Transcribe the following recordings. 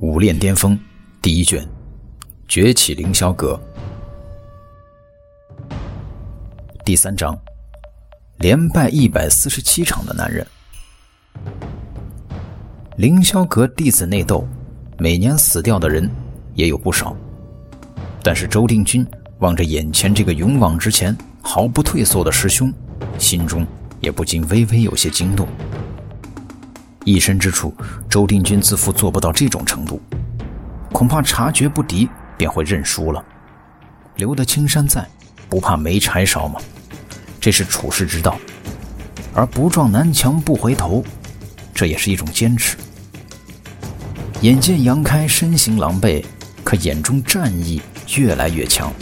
武炼巅峰第一卷，崛起凌霄阁第三章，连败一百四十七场的男人。凌霄阁弟子内斗，每年死掉的人也有不少，但是周定军望着眼前这个勇往直前、毫不退缩的师兄，心中也不禁微微有些惊动。一身之处，周定军自负做不到这种程度，恐怕察觉不敌便会认输了。留得青山在，不怕没柴烧吗？这是处世之道。而不撞南墙不回头，这也是一种坚持。眼见杨开身形狼狈，可眼中战意越来越强。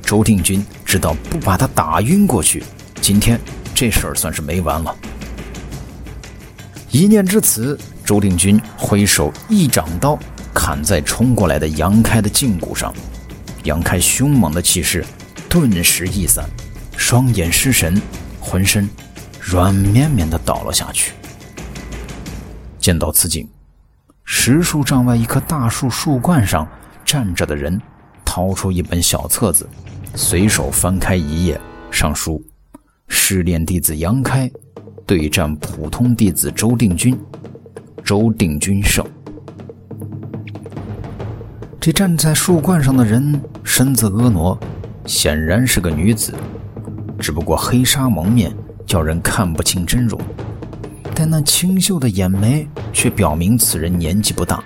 周定军知道不把他打晕过去，今天这事儿算是没完了。一念至此，周定军挥手一掌刀砍在冲过来的杨开的胫骨上，杨开凶猛的气势顿时一散，双眼失神，浑身软绵绵的倒了下去。见到此景，十数丈外一棵大树树冠上站着的人掏出一本小册子，随手翻开一页，上书：“失恋弟子杨开。”对战普通弟子周定军，周定军胜。这站在树冠上的人身子婀娜，显然是个女子，只不过黑纱蒙面，叫人看不清真容。但那清秀的眼眉却表明此人年纪不大，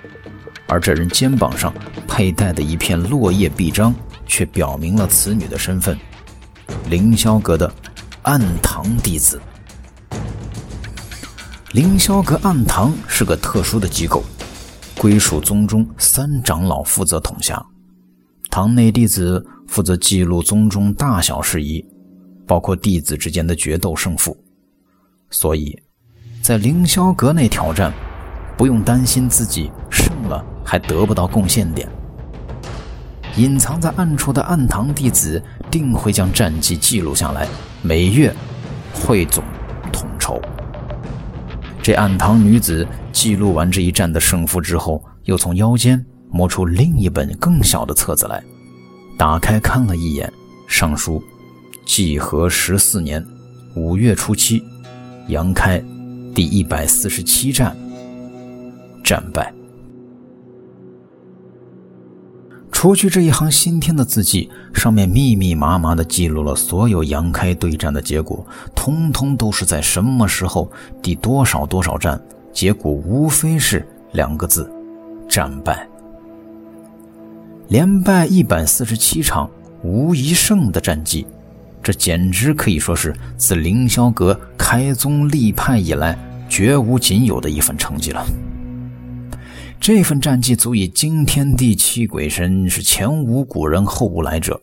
而这人肩膀上佩戴的一片落叶臂章，却表明了此女的身份——凌霄阁的暗堂弟子。凌霄阁暗堂是个特殊的机构，归属宗中三长老负责统辖，堂内弟子负责记录宗中大小事宜，包括弟子之间的决斗胜负。所以，在凌霄阁内挑战，不用担心自己胜了还得不到贡献点。隐藏在暗处的暗堂弟子定会将战绩记录下来，每月汇总统筹。这暗堂女子记录完这一战的胜负之后，又从腰间摸出另一本更小的册子来，打开看了一眼，上书：纪和十四年五月初七，杨开第一百四十七战战败。除去这一行新添的字迹，上面密密麻麻的记录了所有杨开对战的结果，通通都是在什么时候、第多少多少战，结果无非是两个字：战败。连败一百四十七场，无一胜的战绩，这简直可以说是自凌霄阁开宗立派以来绝无仅有的一份成绩了。这份战绩足以惊天地泣鬼神，是前无古人后无来者。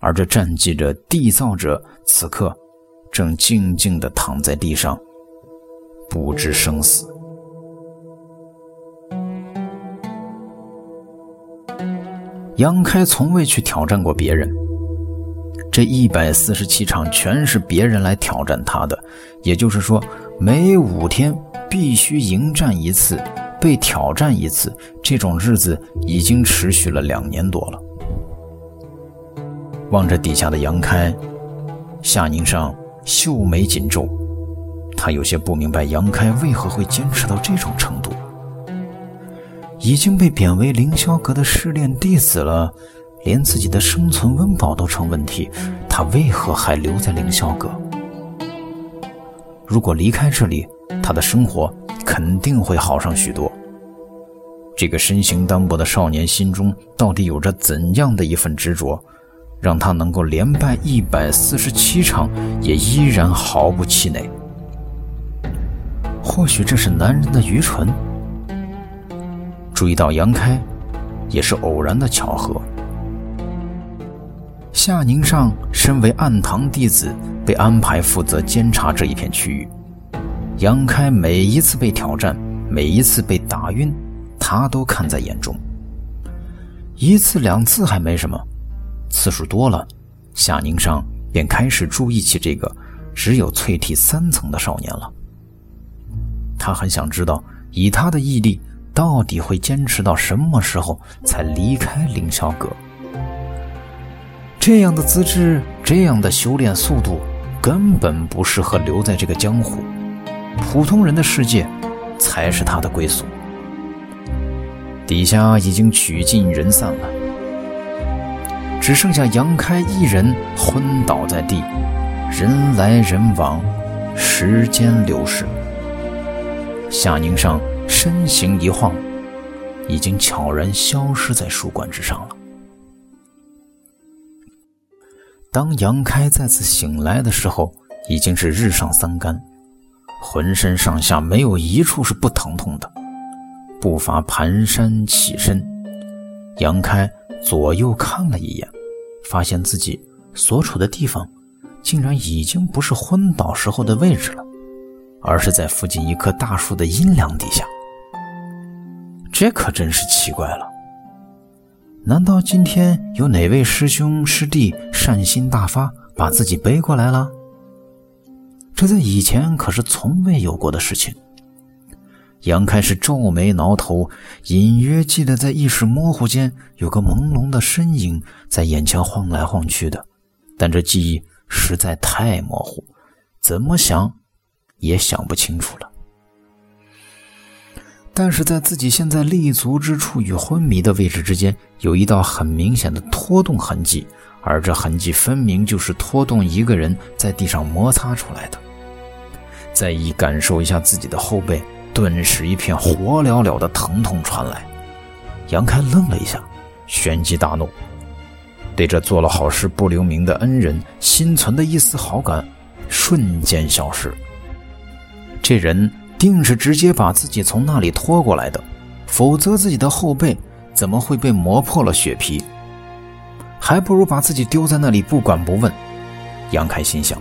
而这战绩的缔造者，此刻正静静地躺在地上，不知生死。杨开从未去挑战过别人，这一百四十七场全是别人来挑战他的，也就是说，每五天必须迎战一次。被挑战一次，这种日子已经持续了两年多了。望着底下的杨开，夏宁上秀眉紧皱，他有些不明白杨开为何会坚持到这种程度。已经被贬为凌霄阁的试炼弟子了，连自己的生存温饱都成问题，他为何还留在凌霄阁？如果离开这里，他的生活……肯定会好上许多。这个身形单薄的少年心中到底有着怎样的一份执着，让他能够连败一百四十七场，也依然毫不气馁？或许这是男人的愚蠢。注意到杨开，也是偶然的巧合。夏宁上身为暗堂弟子，被安排负责监察这一片区域。杨开每一次被挑战，每一次被打晕，他都看在眼中。一次两次还没什么，次数多了，夏宁上便开始注意起这个只有淬体三层的少年了。他很想知道，以他的毅力，到底会坚持到什么时候才离开凌霄阁？这样的资质，这样的修炼速度，根本不适合留在这个江湖。普通人的世界，才是他的归宿。底下已经曲尽人散了，只剩下杨开一人昏倒在地。人来人往，时间流逝。夏宁上身形一晃，已经悄然消失在书馆之上了。当杨开再次醒来的时候，已经是日上三竿，浑身上下没有一处是不疼痛的。步伐蹒跚起身，杨开左右看了一眼，发现自己所处的地方，竟然已经不是昏倒时候的位置了，而是在附近一棵大树的阴凉底下。这可真是奇怪了。难道今天有哪位师兄师弟善心大发，把自己背过来了？这在以前可是从未有过的事情。杨开是皱眉挠头，隐约记得在意识模糊间有个朦胧的身影在眼前晃来晃去的，但这记忆实在太模糊，怎么想也想不清楚了。但是在自己现在立足之处与昏迷的位置之间，有一道很明显的拖动痕迹，而这痕迹分明就是拖动一个人在地上摩擦出来的。再一感受一下自己的后背。顿时，一片火燎燎的疼痛传来。杨开愣了一下，旋即大怒，对这做了好事不留名的恩人心存的一丝好感瞬间消失。这人定是直接把自己从那里拖过来的，否则自己的后背怎么会被磨破了血皮？还不如把自己丢在那里不管不问。杨开心想，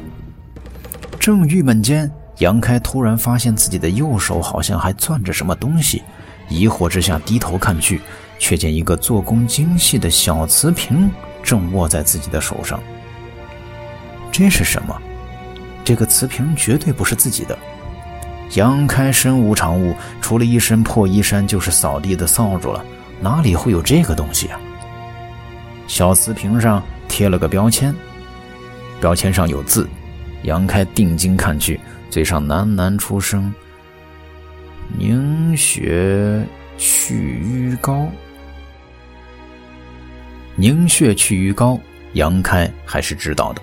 正郁闷间。杨开突然发现自己的右手好像还攥着什么东西，疑惑之下低头看去，却见一个做工精细的小瓷瓶正握在自己的手上。这是什么？这个瓷瓶绝对不是自己的。杨开身无长物，除了一身破衣衫就是扫地的扫帚了，哪里会有这个东西啊？小瓷瓶上贴了个标签，标签上有字。杨开定睛看去。嘴上喃喃出声：“凝血去瘀膏。”凝血去瘀膏，杨开还是知道的。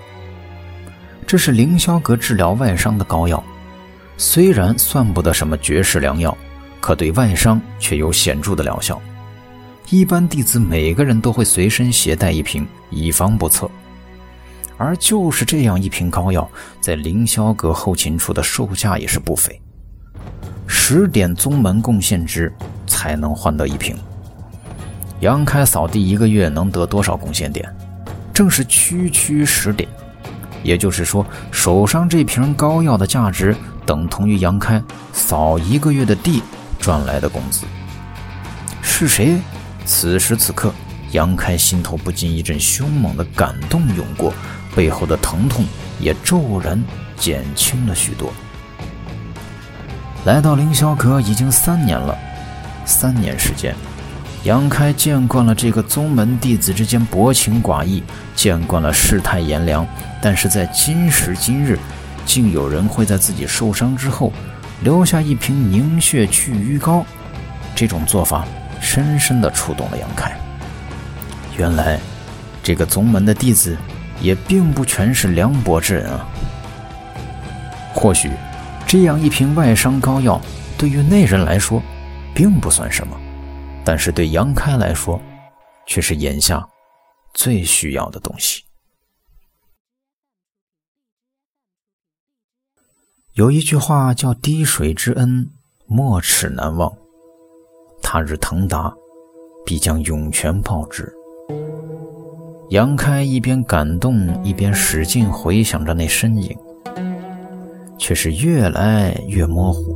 这是凌霄阁治疗外伤的膏药，虽然算不得什么绝世良药，可对外伤却有显著的疗效。一般弟子每个人都会随身携带一瓶，以防不测。而就是这样一瓶膏药，在凌霄阁后勤处的售价也是不菲，十点宗门贡献值才能换得一瓶。杨开扫地一个月能得多少贡献点？正是区区十点，也就是说，手上这瓶膏药的价值等同于杨开扫一个月的地赚来的工资。是谁？此时此刻，杨开心头不禁一阵凶猛的感动涌过。背后的疼痛也骤然减轻了许多。来到凌霄阁已经三年了，三年时间，杨开见惯了这个宗门弟子之间薄情寡义，见惯了世态炎凉，但是在今时今日，竟有人会在自己受伤之后留下一瓶凝血去瘀膏，这种做法深深地触动了杨开。原来，这个宗门的弟子。也并不全是凉薄之人啊。或许，这样一瓶外伤膏药对于那人来说，并不算什么，但是对杨开来说，却是眼下最需要的东西。有一句话叫“滴水之恩，没齿难忘”，他日腾达，必将涌泉报之。杨开一边感动，一边使劲回想着那身影，却是越来越模糊，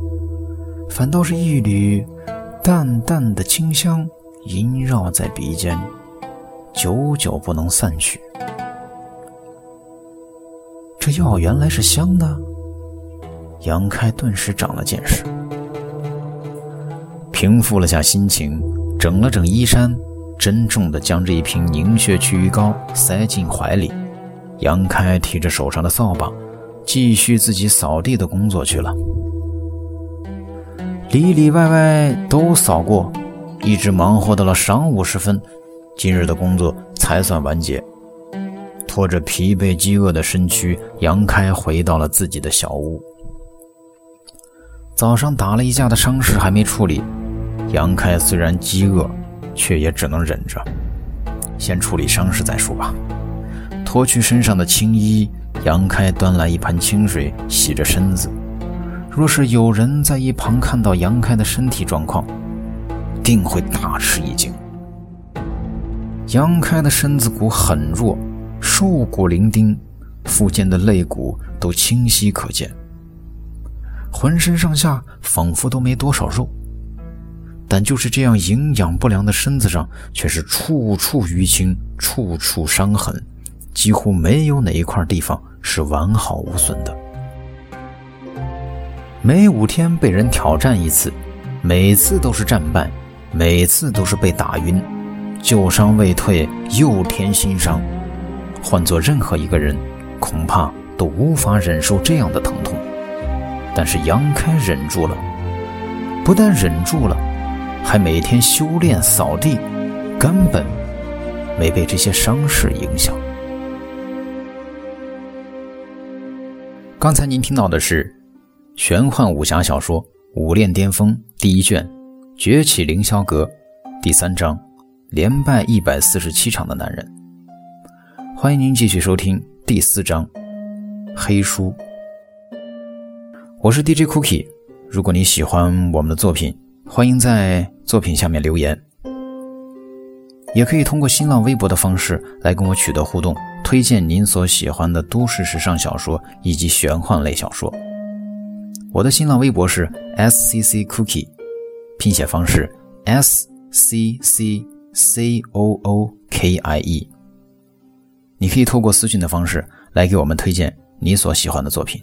反倒是一缕淡淡的清香萦绕在鼻尖，久久不能散去。这药原来是香的，杨开顿时长了见识。平复了下心情，整了整衣衫，郑重地将这一瓶凝血祛瘀膏塞进怀里。杨开提着手上的扫把，继续自己扫地的工作去了。里里外外都扫过，一直忙活到了晌午时分，今日的工作才算完结。拖着疲惫饥饿的身躯，杨开回到了自己的小屋。早上打了一架的伤势还没处理，杨开虽然饥饿，却也只能忍着，先处理伤势再说吧。脱去身上的青衣，杨开端来一盆清水洗着身子。若是有人在一旁看到杨开的身体状况，定会大吃一惊。杨开的身子骨很弱。瘦骨伶仃，腹间的肋骨都清晰可见，浑身上下仿佛都没多少肉，但就是这样营养不良的身子上，却是处处淤青，处处伤痕，几乎没有哪一块地方是完好无损的。每五天被人挑战一次，每次都是战败，每次都是被打晕，旧伤未退，又添新伤。换做任何一个人，恐怕都无法忍受这样的疼痛。但是杨开忍住了，不但忍住了，还每天修炼扫地，根本没被这些伤势影响。刚才您听到的是玄幻武侠小说《武炼巅峰》第一卷《崛起凌霄阁》第三章《连败一百四十七场的男人》。欢迎您继续收听第四章《黑书》。我是 DJ Cookie。如果你喜欢我们的作品，欢迎在作品下面留言，也可以通过新浪微博的方式来跟我取得互动，推荐您所喜欢的都市时尚小说以及玄幻类小说。我的新浪微博是 SCC Cookie，拼写方式 S C C C O O K I E。你可以透过私信的方式来给我们推荐你所喜欢的作品。